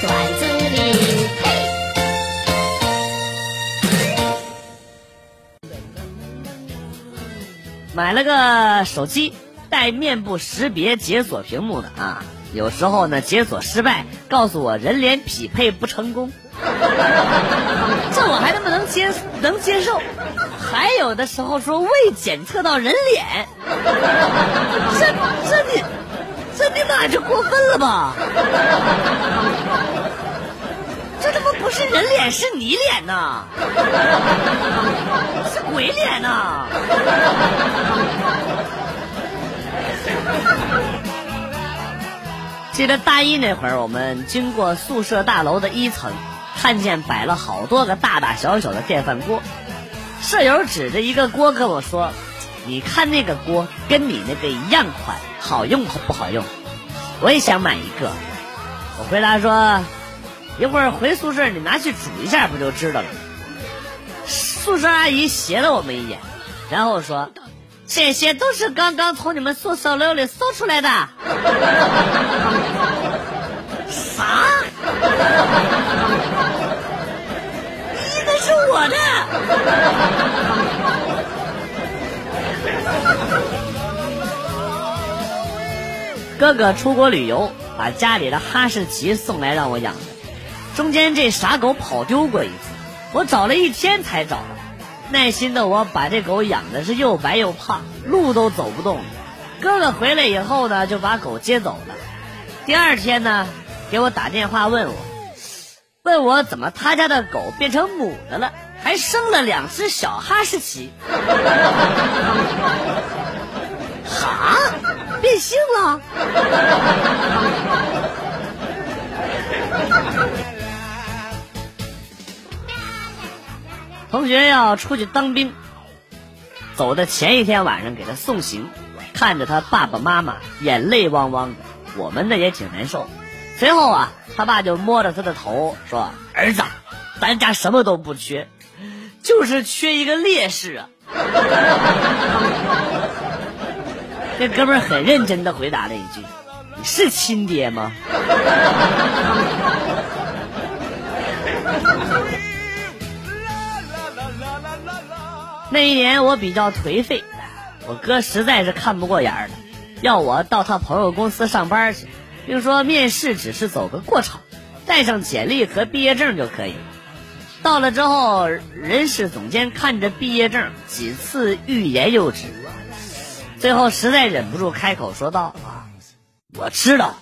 段子里买了个手机带面部识别解锁屏幕的啊。有时候呢解锁失败告诉我人脸匹配不成功。这我还他妈能接能接受？还有的时候说未检测到人脸。这这你这你妈就过分了吧？是人脸是你脸呐，是鬼脸呐！记得大一那会儿，我们经过宿舍大楼的一层，看见摆了好多个大大小小的电饭锅。舍友指着一个锅跟我说：“你看那个锅跟你那个一样款，好用不好用？”我也想买一个。我回答说：“一会儿回宿舍你拿去煮一下不就知道了。”宿舍阿姨斜了我们一眼，然后说。这些都是刚刚从你们宿舍楼里搜出来的。啥？一个是我的。哥哥出国旅游，把家里的哈士奇送来让我养。中间这傻狗跑丢过一次，我找了一天才找到。耐心的我把这狗养的是又白又胖，路都走不动。哥哥回来以后呢，就把狗接走了。第二天呢，给我打电话问我，问我怎么他家的狗变成母的了，还生了两只小哈士奇。哈？变性了？同学要出去当兵，走的前一天晚上给他送行，看着他爸爸妈妈眼泪汪汪的，我们呢也挺难受。随后啊，他爸就摸着他的头说：“儿子，咱家什么都不缺，就是缺一个烈士啊。”这哥们很认真的回答了一句：“你是亲爹吗？”那一年我比较颓废，我哥实在是看不过眼了，要我到他朋友公司上班去，并说面试只是走个过场，带上简历和毕业证就可以。到了之后，人事总监看着毕业证，几次欲言又止，最后实在忍不住开口说道：“啊，我知道，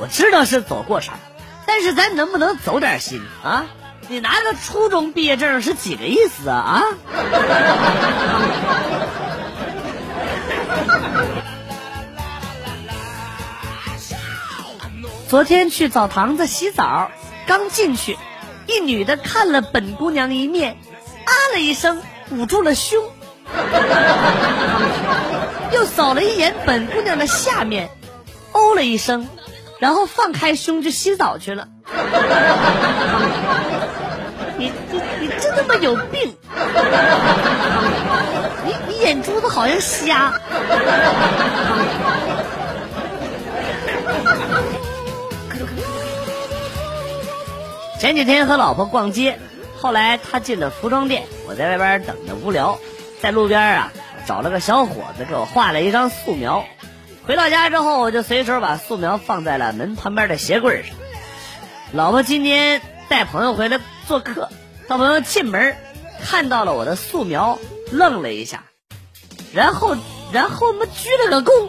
我知道是走过场，但是咱能不能走点心啊？”你拿个初中毕业证是几个意思啊？啊！昨天去澡堂子洗澡，刚进去，一女的看了本姑娘一面，啊了一声，捂住了胸，又扫了一眼本姑娘的下面，哦了一声，然后放开胸就洗澡去了。你你你真他妈有病！你你眼珠子好像瞎。前几天和老婆逛街，后来她进了服装店，我在外边等着无聊，在路边啊找了个小伙子给我画了一张素描。回到家之后，我就随手把素描放在了门旁边的鞋柜上。老婆今天带朋友回来做客，他朋友进门看到了我的素描，愣了一下，然后然后我们鞠了个躬，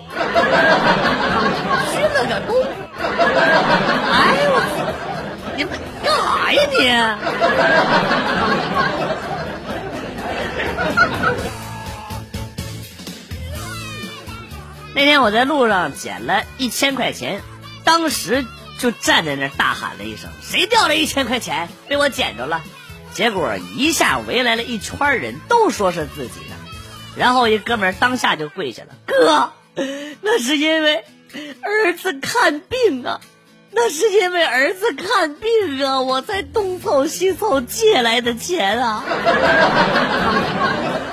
鞠了个躬。哎呦我，你们干啥呀你？那天我在路上捡了一千块钱，当时。就站在那大喊了一声：“谁掉了一千块钱？被我捡着了！”结果一下围来了一圈人，都说是自己的。然后一哥们当下就跪下了：“哥，那是因为儿子看病啊，那是因为儿子看病啊，我才东凑西凑借来的钱啊！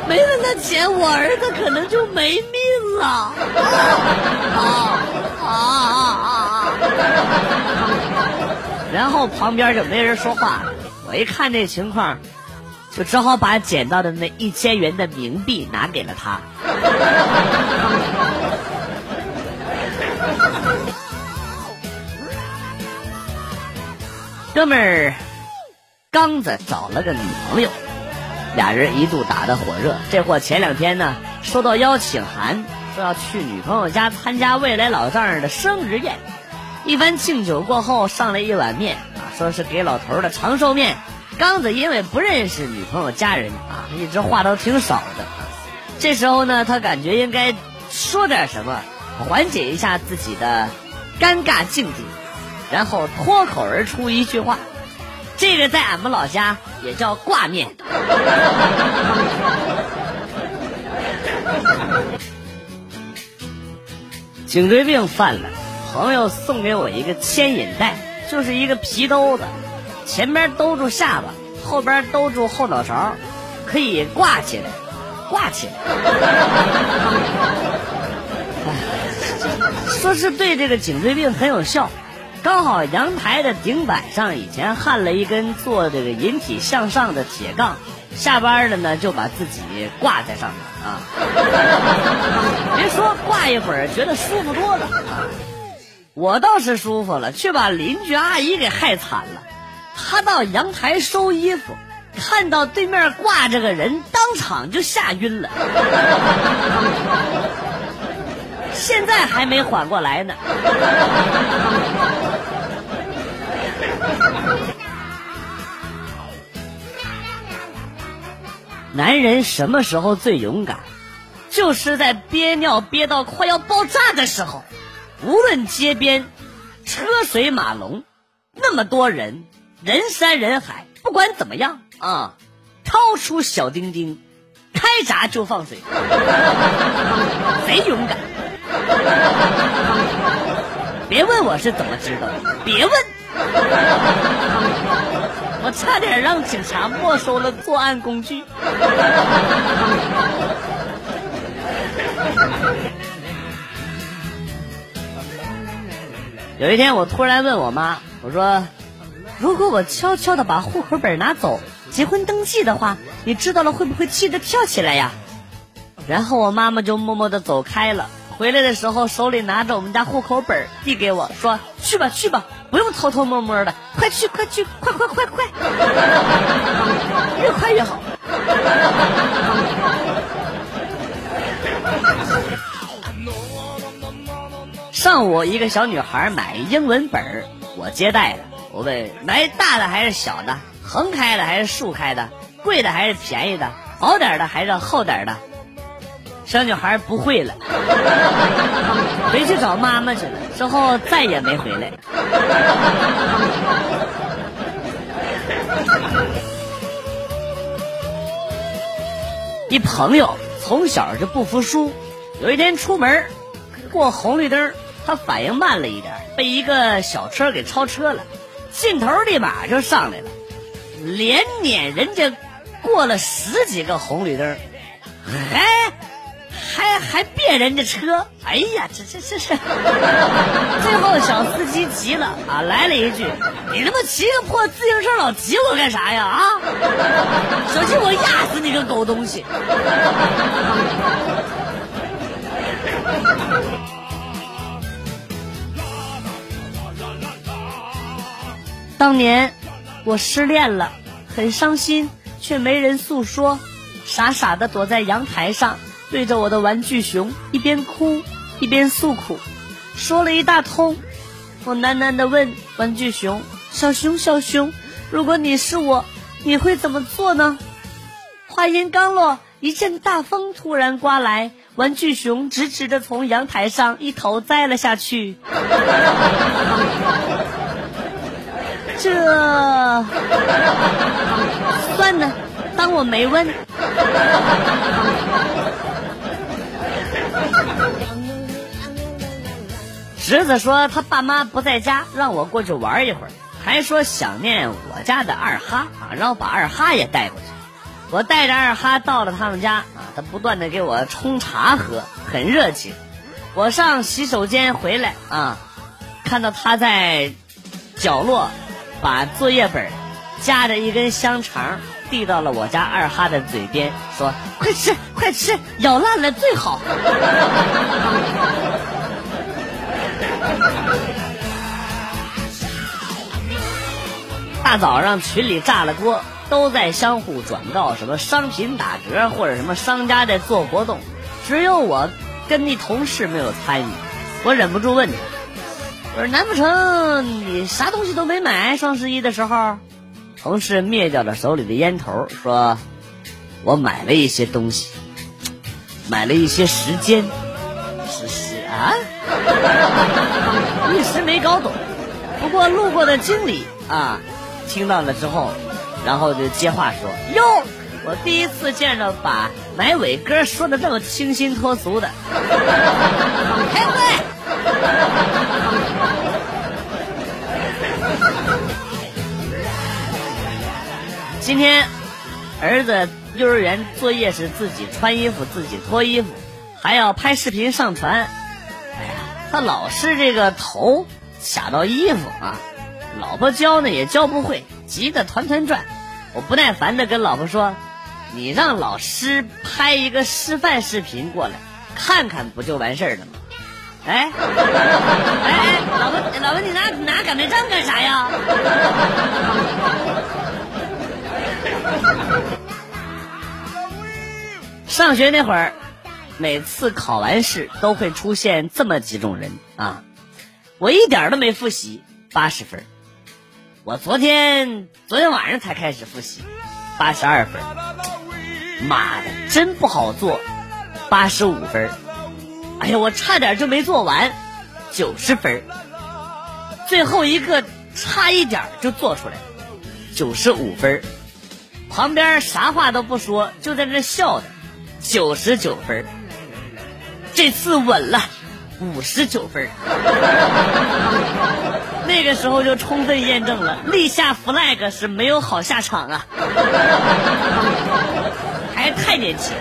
没了那钱，我儿子可能就没命了！”啊啊啊！然后旁边就没人说话。我一看这情况，就只好把捡到的那一千元的冥币拿给了他。哥们儿，刚子找了个女朋友，俩人一度打得火热。这货前两天呢，收到邀请函，说要去女朋友家参加未来老丈人的生日宴。一番敬酒过后，上了一碗面啊，说是给老头的长寿面。刚子因为不认识女朋友家人啊，一直话都挺少的。这时候呢，他感觉应该说点什么，缓解一下自己的尴尬境地。然后脱口而出一句话，这个在俺们老家也叫挂面。颈椎病犯了，朋友送给我一个牵引带，就是一个皮兜子，前边兜住下巴，后边兜住后脑勺，可以挂起来，挂起来。说是对这个颈椎病很有效。刚好阳台的顶板上以前焊了一根做这个引体向上的铁杠，下班了呢就把自己挂在上面啊。别说挂一会儿觉得舒服多了，我倒是舒服了，却把邻居阿姨给害惨了。她到阳台收衣服，看到对面挂着个人，当场就吓晕了，现在还没缓过来呢。男人什么时候最勇敢？就是在憋尿憋到快要爆炸的时候。无论街边车水马龙，那么多人，人山人海，不管怎么样啊，掏出小丁丁，开闸就放水，贼勇敢。别问我是怎么知道的，别问。我差点让警察没收了作案工具。有一天，我突然问我妈：“我说，如果我悄悄的把户口本拿走，结婚登记的话，你知道了会不会气得跳起来呀？”然后我妈妈就默默的走开了。回来的时候，手里拿着我们家户口本，递给我说：“去吧，去吧，不用偷偷摸摸的，快去，快去，快快快快，越快越好。”上午，一个小女孩买英文本，我接待的。我问：“买大的还是小的？横开的还是竖开的？贵的还是便宜的？薄点的还是厚点的？”小女孩不会了，回去找妈妈去了。之后再也没回来。一朋友从小就不服输，有一天出门过红绿灯，他反应慢了一点，被一个小车给超车了，劲头立马就上来了，连撵人家过了十几个红绿灯，哎。还还别人家车，哎呀，这这这是！最后小司机急了啊，来了一句：“你他妈骑个破自行车老挤我干啥呀？啊！小心我压死你个狗东西！”当年我失恋了，很伤心，却没人诉说，傻傻的躲在阳台上。对着我的玩具熊，一边哭一边诉苦，说了一大通。我喃喃地问玩具熊：“小熊，小熊，如果你是我，你会怎么做呢？”话音刚落，一阵大风突然刮来，玩具熊直直的从阳台上一头栽了下去。这算呢，当我没问。侄子说他爸妈不在家，让我过去玩一会儿，还说想念我家的二哈啊，让我把二哈也带过去。我带着二哈到了他们家啊，他不断的给我冲茶喝，很热情。我上洗手间回来啊，看到他在角落把作业本夹着一根香肠递到了我家二哈的嘴边，说：“快吃，快吃，咬烂了最好。” 大早上群里炸了锅，都在相互转告什么商品打折或者什么商家在做活动，只有我跟那同事没有参与。我忍不住问他：“我说难不成你啥东西都没买？双十一的时候？”同事灭掉了手里的烟头，说：“我买了一些东西，买了一些时间，是是啊，一时没搞懂。不过路过的经理啊，听到了之后，然后就接话说：‘哟，我第一次见着把买伟哥说的这么清新脱俗的。’开会。”今天，儿子幼儿园作业是自己穿衣服、自己脱衣服，还要拍视频上传。哎呀，他老是这个头卡到衣服啊，老婆教呢也教不会，急得团团转。我不耐烦的跟老婆说：“你让老师拍一个示范视频过来，看看不就完事儿了吗？”哎，哎哎，老婆，老婆，你拿拿擀面杖干啥呀？上学那会儿，每次考完试都会出现这么几种人啊！我一点都没复习，八十分；我昨天昨天晚上才开始复习，八十二分。妈的，真不好做，八十五分。哎呀，我差点就没做完，九十分。最后一个差一点就做出来，九十五分。旁边啥话都不说，就在那笑的，九十九分这次稳了，五十九分 那个时候就充分验证了，立下 flag 是没有好下场啊！还太年轻，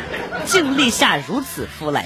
竟立下如此 flag